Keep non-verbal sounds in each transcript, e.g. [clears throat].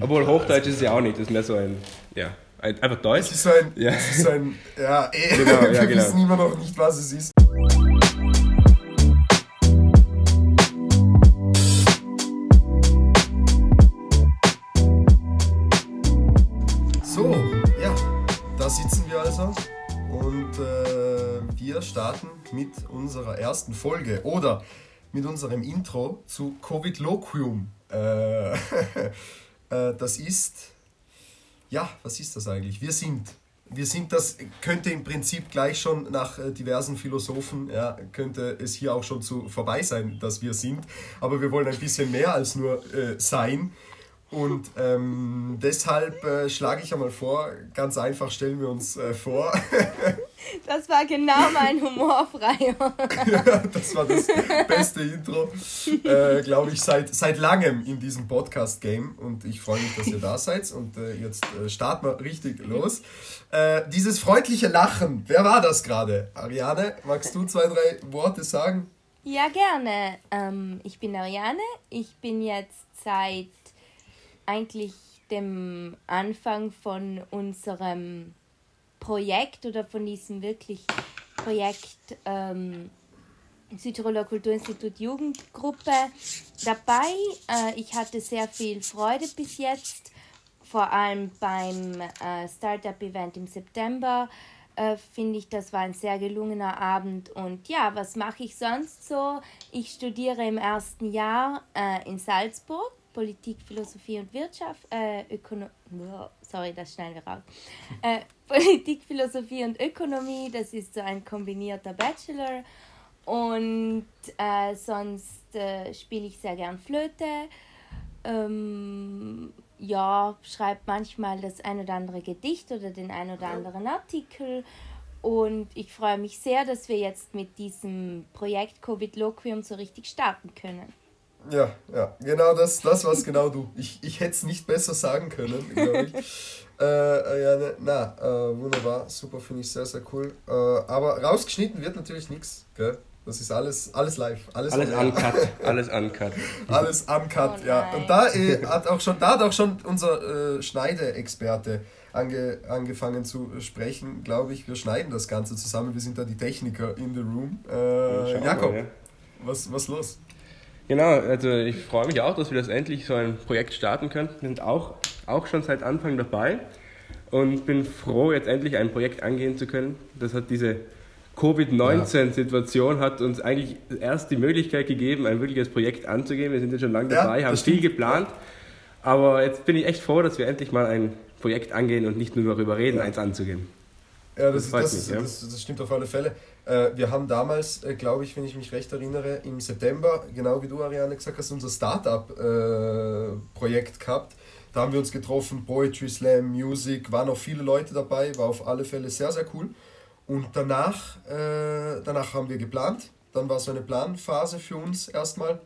nicht. Obwohl Hochdeutsch ist es ja auch nicht, das ist mehr so ein, ja, ein, einfach Deutsch. Es ist so ein, ja, es ist so ein ja, [laughs] eh, genau, [laughs] wir ja, genau. wissen immer noch nicht, was es ist. So, ja, da sitzen wir also und äh, wir starten mit unserer ersten Folge oder mit unserem Intro zu Covid Loquium. Äh, äh, [laughs] das ist, ja, was ist das eigentlich? Wir sind. Wir sind das, könnte im Prinzip gleich schon nach äh, diversen Philosophen, ja, könnte es hier auch schon zu vorbei sein, dass wir sind. Aber wir wollen ein bisschen mehr als nur äh, sein. Und ähm, deshalb äh, schlage ich einmal vor, ganz einfach stellen wir uns äh, vor. [laughs] das war genau mein humorfreier. [laughs] das war das beste Intro, äh, glaube ich, seit, seit langem in diesem Podcast-Game. Und ich freue mich, dass ihr da seid. Und äh, jetzt äh, starten wir richtig los. Äh, dieses freundliche Lachen, wer war das gerade? Ariane, magst du zwei, drei Worte sagen? Ja, gerne. Ähm, ich bin Ariane. Ich bin jetzt seit eigentlich dem Anfang von unserem Projekt oder von diesem wirklich Projekt ähm, Südtiroler Kulturinstitut Jugendgruppe dabei. Äh, ich hatte sehr viel Freude bis jetzt, vor allem beim äh, Startup-Event im September. Äh, Finde ich, das war ein sehr gelungener Abend. Und ja, was mache ich sonst so? Ich studiere im ersten Jahr äh, in Salzburg Politik, Philosophie und Wirtschaft, äh, Ökono sorry, das schneiden wir raus. [laughs] Äh, Politik, Philosophie und Ökonomie, das ist so ein kombinierter Bachelor. Und äh, sonst äh, spiele ich sehr gern Flöte. Ähm, ja, schreibe manchmal das ein oder andere Gedicht oder den ein oder anderen Artikel. Und ich freue mich sehr, dass wir jetzt mit diesem Projekt Covid Loquium so richtig starten können. Ja, ja, genau das, das war's genau du. Ich, ich hätte es nicht besser sagen können, glaube ich. [laughs] äh, ja, ne, na, äh, wunderbar, super, finde ich sehr, sehr cool. Äh, aber rausgeschnitten wird natürlich nichts, gell? Das ist alles, alles live. Alles, alles uncut. [laughs] Alles uncut. alles uncut, oh ja. Und da äh, hat auch schon, da hat auch schon unser äh, Schneide-Experte ange, angefangen zu sprechen, glaube ich. Wir schneiden das Ganze zusammen. Wir sind da die Techniker in the room. Äh, Jakob, mal, ja. was, was los? Genau, also ich freue mich auch, dass wir das endlich so ein Projekt starten können. Wir sind auch, auch schon seit Anfang dabei und bin froh, jetzt endlich ein Projekt angehen zu können. Das hat diese Covid-19-Situation hat uns eigentlich erst die Möglichkeit gegeben, ein wirkliches Projekt anzugehen. Wir sind jetzt schon lange dabei, ja, haben viel geplant. Aber jetzt bin ich echt froh, dass wir endlich mal ein Projekt angehen und nicht nur darüber reden, ja. eins anzugehen. Ja, das, das, das, mich, ja. das, stimmt auf alle Fälle. Äh, wir haben damals, äh, glaube ich, wenn ich mich recht erinnere, im September, genau wie du, Ariane, gesagt hast, unser Startup-Projekt äh, gehabt. Da haben wir uns getroffen, Poetry Slam, Music, waren auch viele Leute dabei, war auf alle Fälle sehr, sehr cool. Und danach, danach haben wir geplant. Dann war so eine Planphase für uns erstmal.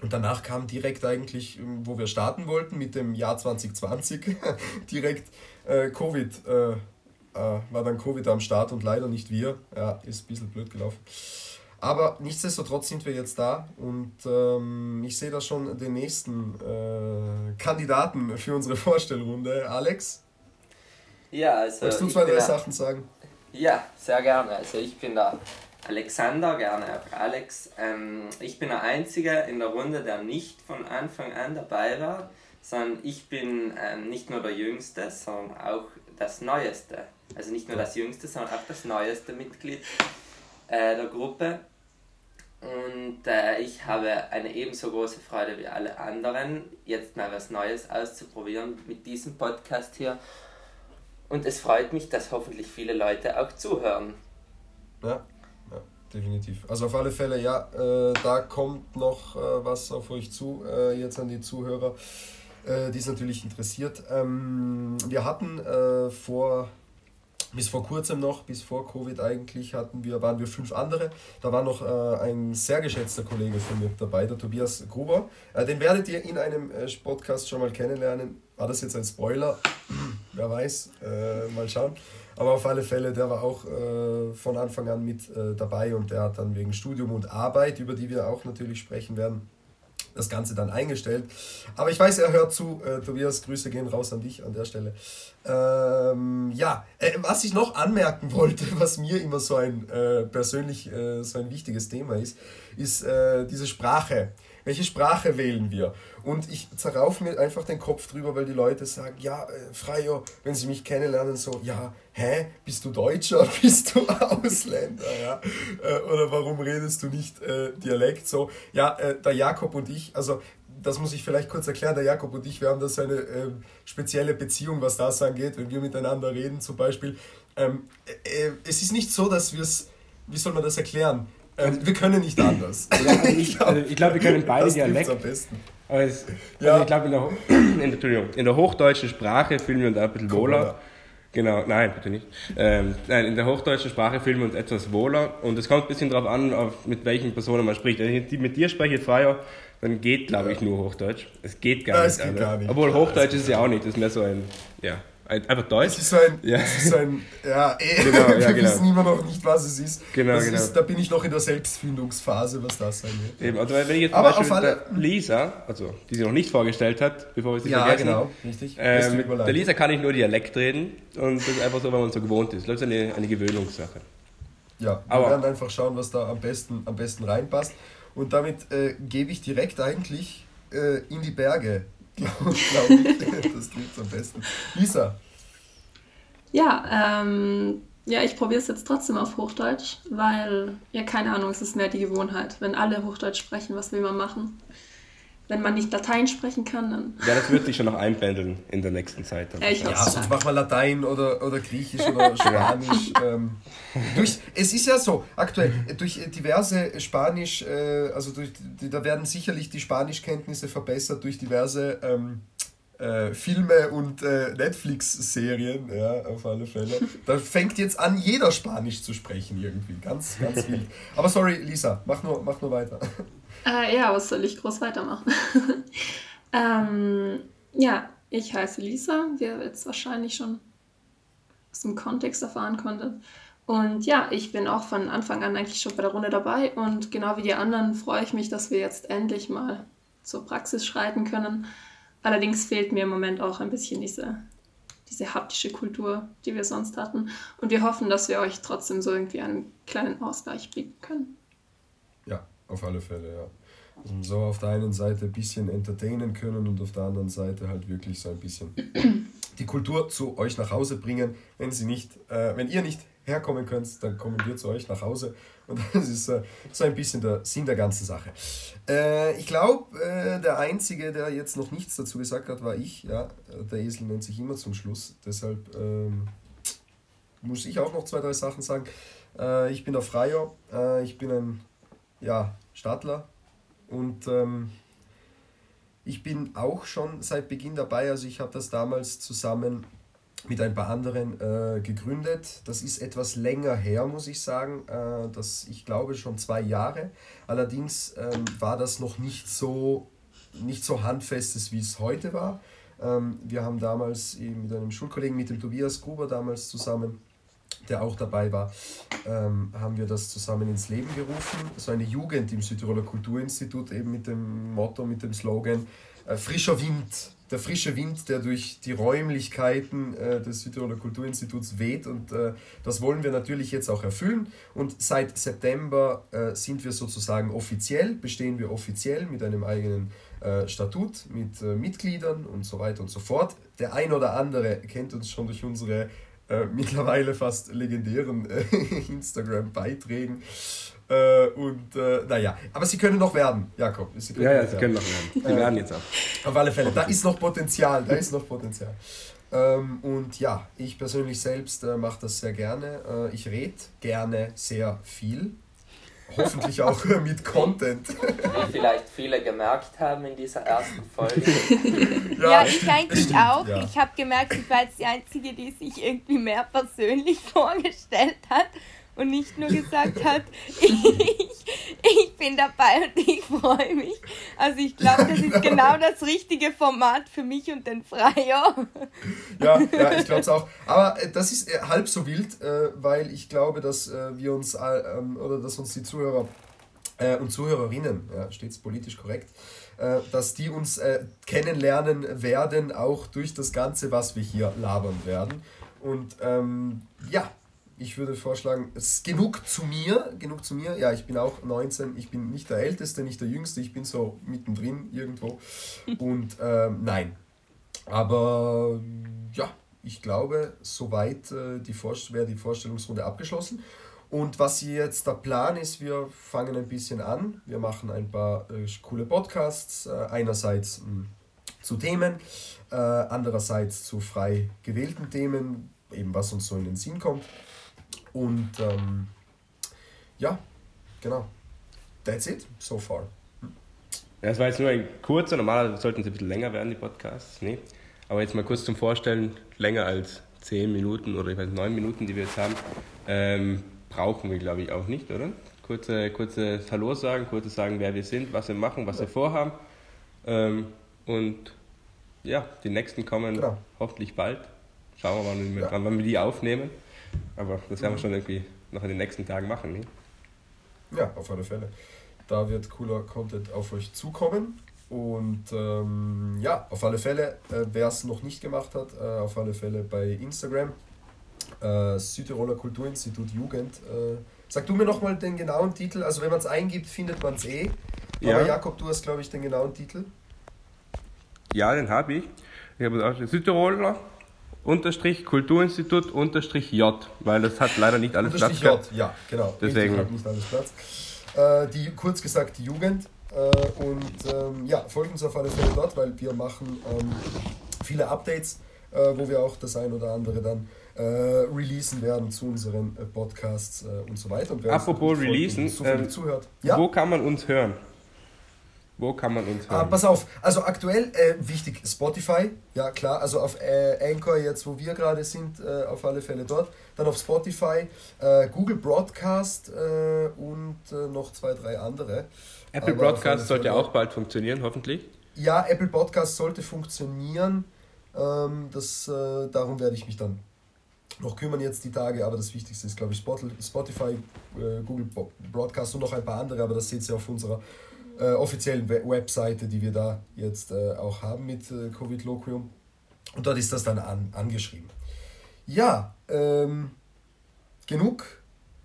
Und danach kam direkt eigentlich, wo wir starten wollten, mit dem Jahr 2020, [laughs] direkt Covid. Äh, äh, war dann Covid am Start und leider nicht wir. Ja, ist ein bisschen blöd gelaufen. Aber nichtsdestotrotz sind wir jetzt da und ähm, ich sehe da schon den nächsten äh, Kandidaten für unsere Vorstellrunde. Alex? Ja, also. Möchtest du zwei, drei Sachen sagen? Ja, sehr gerne. Also ich bin da Alexander, gerne auch Alex. Ähm, ich bin der Einzige in der Runde, der nicht von Anfang an dabei war, sondern ich bin ähm, nicht nur der Jüngste, sondern auch das Neueste. Also nicht nur das Jüngste, sondern auch das neueste Mitglied äh, der Gruppe. Und äh, ich habe eine ebenso große Freude wie alle anderen, jetzt mal was Neues auszuprobieren mit diesem Podcast hier. Und es freut mich, dass hoffentlich viele Leute auch zuhören. Ja, ja definitiv. Also auf alle Fälle, ja, äh, da kommt noch äh, was auf euch zu, äh, jetzt an die Zuhörer, äh, die es natürlich interessiert. Ähm, wir hatten äh, vor bis vor kurzem noch, bis vor Covid eigentlich, hatten wir, waren wir fünf andere. Da war noch äh, ein sehr geschätzter Kollege von mir dabei, der Tobias Gruber. Äh, den werdet ihr in einem äh, Podcast schon mal kennenlernen. War das jetzt ein Spoiler? [clears throat] Wer weiß, äh, mal schauen. Aber auf alle Fälle, der war auch äh, von Anfang an mit äh, dabei und der hat dann wegen Studium und Arbeit, über die wir auch natürlich sprechen werden, das Ganze dann eingestellt. Aber ich weiß, er hört zu. Äh, Tobias, Grüße gehen raus an dich an der Stelle. Ähm, ja, äh, was ich noch anmerken wollte, [laughs] was mir immer so ein äh, persönlich äh, so ein wichtiges Thema ist, ist äh, diese Sprache. Welche Sprache wählen wir? Und ich zerrauf mir einfach den Kopf drüber, weil die Leute sagen, ja, äh, Freier, wenn sie mich kennenlernen, so, ja, hä, bist du Deutscher, [laughs] bist du Ausländer, ja? Äh, oder warum redest du nicht äh, Dialekt so? Ja, äh, der Jakob und ich, also das muss ich vielleicht kurz erklären, der Jakob und ich, wir haben da so eine äh, spezielle Beziehung, was das angeht, wenn wir miteinander reden zum Beispiel. Ähm, äh, es ist nicht so, dass wir es, wie soll man das erklären? Ähm, wir können nicht anders. Ja, [laughs] also ich glaube, also glaub, wir können beide Dialekt. Am besten. Aber es, ja. also ich glaube, in der, [clears throat] in, in der hochdeutschen Sprache fühlen wir uns ein bisschen wohler. Genau, nein, bitte nicht. Ähm, nein, in der hochdeutschen Sprache fühlen wir uns etwas wohler und es kommt ein bisschen darauf an, auf, mit welchen Personen man spricht. Wenn ich mit dir spreche, Freier, dann geht, glaube ich, nur Hochdeutsch. Es geht gar, ja, nicht, geht gar nicht. Obwohl Hochdeutsch ist es ja auch nicht, das ist mehr so ein, ja, einfach Deutsch. Es ist ein, ja, es ist ein ja, [laughs] eh, genau, ja, [laughs] wir genau. wissen immer noch nicht, was es ist. Genau, das genau. Ist, da bin ich noch in der Selbstfindungsphase, was das sein wird. Eben, also wenn ich jetzt Aber zum Beispiel alle, Lisa, also die sie noch nicht vorgestellt hat, bevor wir sie ja, vergessen. Ja, genau, richtig. Ähm, mit der Lisa kann ich nur Dialekt reden und das ist einfach so, weil man so gewohnt ist. Das ist eine, eine Gewöhnungssache. Ja, wir Aber, werden einfach schauen, was da am besten, am besten reinpasst. Und damit äh, gebe ich direkt eigentlich äh, in die Berge glaube [laughs] glaub ich. Das trifft am besten. Lisa. Ja, ähm, ja, ich probiere es jetzt trotzdem auf Hochdeutsch, weil, ja, keine Ahnung, es ist mehr die Gewohnheit. Wenn alle Hochdeutsch sprechen, was will man machen? Wenn man nicht Latein sprechen kann, dann. Ja, das wird sich schon noch einpendeln in der nächsten Zeit. Ja, ich ja sonst machen wir Latein oder, oder Griechisch oder [laughs] Spanisch. ähm, durch, es ist ja so, aktuell, durch diverse Spanisch, äh, also durch, da werden sicherlich die Spanischkenntnisse verbessert durch diverse ähm, äh, Filme und äh, Netflix-Serien, ja, auf alle Fälle. Da fängt jetzt an, jeder Spanisch zu sprechen irgendwie. Ganz, ganz wild. Aber sorry, Lisa, mach nur, mach nur weiter. Äh, ja, was soll ich groß weitermachen? [laughs] ähm, ja, ich heiße Lisa, wie ihr jetzt wahrscheinlich schon aus dem Kontext erfahren konntet. Und ja, ich bin auch von Anfang an eigentlich schon bei der Runde dabei und genau wie die anderen freue ich mich, dass wir jetzt endlich mal zur Praxis schreiten können. Allerdings fehlt mir im Moment auch ein bisschen diese, diese haptische Kultur, die wir sonst hatten. Und wir hoffen, dass wir euch trotzdem so irgendwie einen kleinen Ausgleich bieten können. Ja, auf alle Fälle, ja. Also so auf der einen Seite ein bisschen entertainen können und auf der anderen Seite halt wirklich so ein bisschen [clears throat] die Kultur zu euch nach Hause bringen. Wenn sie nicht, äh, wenn ihr nicht herkommen könnt, dann kommen wir zu euch nach Hause. Und [laughs] das ist äh, so ein bisschen der Sinn der ganzen Sache. Äh, ich glaube, äh, der Einzige, der jetzt noch nichts dazu gesagt hat, war ich. Ja, der Esel nennt sich immer zum Schluss. Deshalb ähm, muss ich auch noch zwei, drei Sachen sagen. Äh, ich bin der Freier. Äh, ich bin ein ja, Stadler. Und ähm, ich bin auch schon seit Beginn dabei. Also ich habe das damals zusammen mit ein paar anderen äh, gegründet. Das ist etwas länger her, muss ich sagen. Äh, das, ich glaube schon zwei Jahre. Allerdings ähm, war das noch nicht so, nicht so handfestes, wie es heute war. Ähm, wir haben damals mit einem Schulkollegen, mit dem Tobias Gruber damals zusammen der auch dabei war, ähm, haben wir das zusammen ins Leben gerufen. So eine Jugend im Südtiroler Kulturinstitut, eben mit dem Motto, mit dem Slogan äh, Frischer Wind. Der frische Wind, der durch die Räumlichkeiten äh, des Südtiroler Kulturinstituts weht. Und äh, das wollen wir natürlich jetzt auch erfüllen. Und seit September äh, sind wir sozusagen offiziell, bestehen wir offiziell mit einem eigenen äh, Statut, mit äh, Mitgliedern und so weiter und so fort. Der ein oder andere kennt uns schon durch unsere äh, mittlerweile fast legendären äh, [laughs] Instagram-Beiträgen. Äh, und äh, naja, aber sie können noch werden, Jakob. Sie ja, ja, sie können noch werden. Sie werden jetzt auch. Auf alle Fälle, da ist noch Potenzial, da ist noch Potenzial. Ähm, und ja, ich persönlich selbst äh, mache das sehr gerne. Äh, ich rede gerne sehr viel hoffentlich auch [laughs] mit Content. Wie vielleicht viele gemerkt haben in dieser ersten Folge. [laughs] ja, ja ich eigentlich auch. Ja. Ich habe gemerkt, ich war jetzt die Einzige, die sich irgendwie mehr persönlich [laughs] vorgestellt hat und nicht nur gesagt hat, [laughs] ich, ich bin dabei und ich freue mich. Also ich glaube, das ist genau das richtige Format für mich und den Freier. Ja, ja ich glaube es auch. Aber äh, das ist äh, halb so wild, äh, weil ich glaube, dass wir uns ähm, oder dass uns die Zuhörer und Zuhörerinnen, ja, stets politisch korrekt, dass die uns kennenlernen werden, auch durch das Ganze, was wir hier labern werden. Und ähm, ja, ich würde vorschlagen, es ist genug zu mir, genug zu mir. Ja, ich bin auch 19, ich bin nicht der Älteste, nicht der Jüngste, ich bin so mittendrin irgendwo. Und ähm, nein. Aber ja, ich glaube, soweit äh, wäre die Vorstellungsrunde abgeschlossen. Und was jetzt der Plan ist, wir fangen ein bisschen an. Wir machen ein paar äh, coole Podcasts. Äh, einerseits mh, hm, zu Themen, äh, andererseits zu frei gewählten Themen, eben was uns so in den Sinn kommt. Und ähm, ja, genau. That's it so far. Hm. Das war jetzt nur ein kurzer, normalerweise sollten sie ein bisschen länger werden, die Podcasts. Nee. Aber jetzt mal kurz zum Vorstellen, länger als 10 Minuten oder ich weiß 9 Minuten, die wir jetzt haben. Ähm, brauchen wir, glaube ich, auch nicht, oder? Kurze, kurze Hallo sagen, kurze sagen, wer wir sind, was wir machen, was wir vorhaben. Ähm, und ja, die nächsten kommen genau. hoffentlich bald. Schauen wir mal, wann wir, ja. wann wir die aufnehmen. Aber das werden wir schon irgendwie noch in den nächsten Tagen machen. Ne? Ja, auf alle Fälle. Da wird cooler Content auf euch zukommen. Und ähm, ja, auf alle Fälle, äh, wer es noch nicht gemacht hat, äh, auf alle Fälle bei Instagram äh, Südtiroler Kulturinstitut Jugend. Äh, sag du mir nochmal den genauen Titel. Also wenn man es eingibt, findet man es eh. Ja. Aber Jakob, du hast, glaube ich, den genauen Titel. Ja, den habe ich. Ich habe auch Südtiroler Unterstrich Kulturinstitut Unterstrich J, weil das hat leider nicht alles Platz J, ja, genau. Deswegen. Hat nicht alles Platz. Äh, die, kurz gesagt, die Jugend. Äh, und ähm, ja, folgen uns auf alle Fälle dort, weil wir machen ähm, viele Updates, äh, wo wir auch das ein oder andere dann äh, releasen werden zu unseren äh, Podcasts äh, und so weiter. Und Apropos releasen, so ähm, zuhört. Ja? wo kann man uns hören? Wo kann man uns ah, hören? Ah, pass auf, also aktuell äh, wichtig, Spotify, ja klar, also auf äh, Anchor jetzt, wo wir gerade sind, äh, auf alle Fälle dort. Dann auf Spotify, äh, Google Broadcast äh, und äh, noch zwei, drei andere. Apple Aber Broadcast sollte auch bald funktionieren, hoffentlich. Ja, Apple Podcast sollte funktionieren. Ähm, das, darum werde ich mich dann noch kümmern jetzt die Tage, aber das Wichtigste ist, glaube ich, Spotify, äh, Google Broadcast und noch ein paar andere, aber das seht ihr auf unserer äh, offiziellen Webseite, die wir da jetzt äh, auch haben mit äh, Covid Loquium. Und dort ist das dann an, angeschrieben. Ja, ähm, genug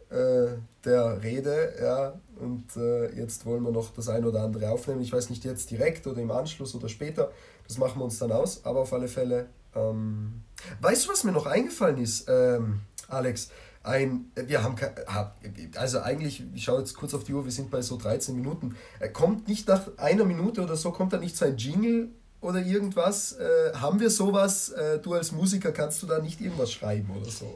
äh, der Rede, ja, und äh, jetzt wollen wir noch das ein oder andere aufnehmen. Ich weiß nicht jetzt direkt oder im Anschluss oder später, das machen wir uns dann aus, aber auf alle Fälle ähm, weißt du, was mir noch eingefallen ist, ähm, Alex? Ein, wir haben, also eigentlich, ich schaue jetzt kurz auf die Uhr, wir sind bei so 13 Minuten. Äh, kommt nicht nach einer Minute oder so, kommt da nicht so ein Jingle oder irgendwas? Äh, haben wir sowas? Äh, du als Musiker kannst du da nicht irgendwas schreiben oder so? [laughs]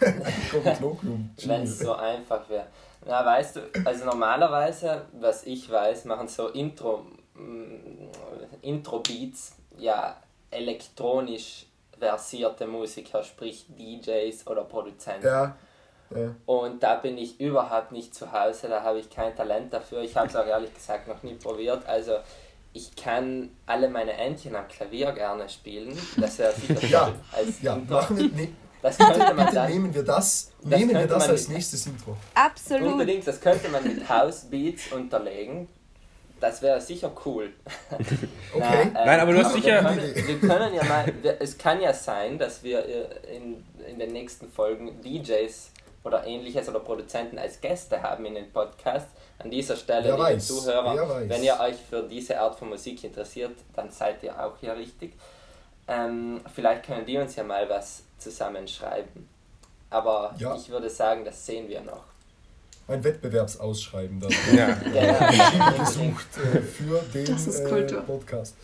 [laughs] Wenn es so einfach wäre. Na, weißt du, also normalerweise, was ich weiß, machen so Intro, mm, Intro-Beats ja elektronisch versierte Musiker, sprich DJs oder Produzenten. Ja. Ja. Und da bin ich überhaupt nicht zu Hause, da habe ich kein Talent dafür. Ich habe es auch ehrlich gesagt noch nie probiert. Also ich kann alle meine Entchen am Klavier gerne spielen. Das wäre sicher ja. als ja. Machen wir, nee. Das könnte man dann, nehmen wir das, das nehmen wir das als nächstes Intro. Absolut. Unbedingt, das könnte man mit House Beats unterlegen. Das wäre sicher cool. [laughs] [laughs] okay. Na, äh, Nein, aber du hast sicher. Wir können, wir können ja mal. Wir, es kann ja sein, dass wir äh, in, in den nächsten Folgen DJs oder ähnliches oder Produzenten als Gäste haben in den Podcast. An dieser Stelle, wer liebe weiß, Zuhörer, wenn ihr euch für diese Art von Musik interessiert, dann seid ihr auch hier richtig. Ähm, vielleicht können die uns ja mal was zusammenschreiben. Aber ja. ich würde sagen, das sehen wir noch ein Wettbewerbsausschreiben dann. [laughs] Ja. ja. gesucht äh, für den äh, Podcast.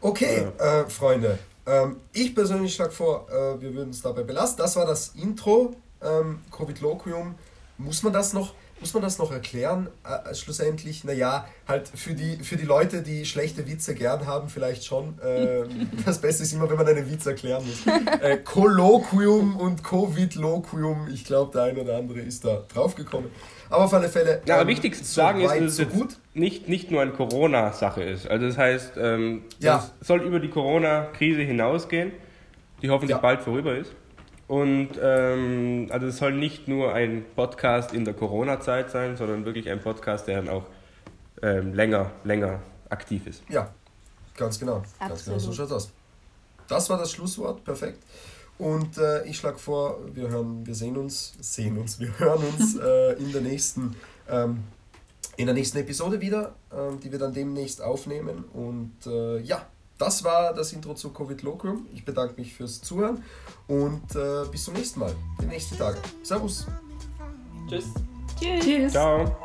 Okay, äh, Freunde. Ähm, ich persönlich schlage vor, äh, wir würden es dabei belassen. Das war das Intro. Ähm, Covid Loquium. Muss man das noch muss man das noch erklären, äh, schlussendlich? Naja, halt für die, für die Leute, die schlechte Witze gern haben, vielleicht schon. Äh, [laughs] das Beste ist immer, wenn man einen Witz erklären muss. Äh, Kolloquium und Covid-Loquium, ich glaube, der eine oder andere ist da draufgekommen. Aber auf alle Fälle. Ja, aber ähm, wichtig zu sagen ist, dass es so gut. Nicht, nicht nur eine Corona-Sache ist. Also, das heißt, ähm, ja. es soll über die Corona-Krise hinausgehen, die hoffentlich ja. bald vorüber ist. Und ähm, also es soll nicht nur ein Podcast in der Corona-Zeit sein, sondern wirklich ein Podcast, der dann auch ähm, länger, länger aktiv ist. Ja, ganz genau. Absolut. Ganz genau, so schaut aus. Das war das Schlusswort, perfekt. Und äh, ich schlage vor, wir hören, wir sehen uns, sehen uns, wir hören uns [laughs] äh, in der nächsten ähm, in der nächsten Episode wieder, ähm, die wir dann demnächst aufnehmen. Und äh, ja, das war das Intro zu Covid Locum. Ich bedanke mich fürs Zuhören und äh, bis zum nächsten Mal, die nächsten Tage. Servus. Tschüss. Tschüss. Ciao.